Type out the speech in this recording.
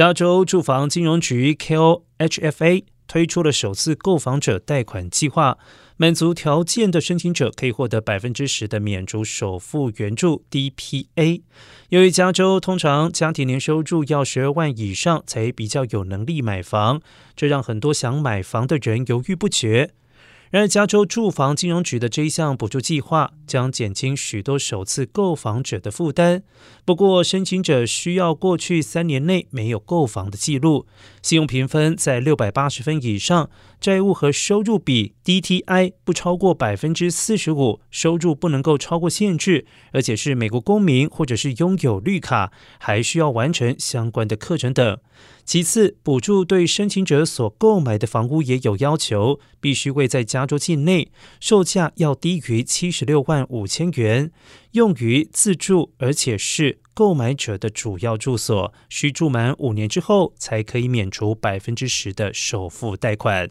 加州住房金融局 KOHFA 推出了首次购房者贷款计划，满足条件的申请者可以获得百分之十的免除首付援助 DPA。由于加州通常家庭年收入要十二万以上才比较有能力买房，这让很多想买房的人犹豫不决。然而，加州住房金融局的这一项补助计划将减轻许多首次购房者的负担。不过，申请者需要过去三年内没有购房的记录，信用评分在六百八十分以上，债务和收入比 DTI 不超过百分之四十五，收入不能够超过限制，而且是美国公民或者是拥有绿卡，还需要完成相关的课程等。其次，补助对申请者所购买的房屋也有要求，必须位在加州境内，售价要低于七十六万五千元，用于自住，而且是购买者的主要住所，需住满五年之后才可以免除百分之十的首付贷款。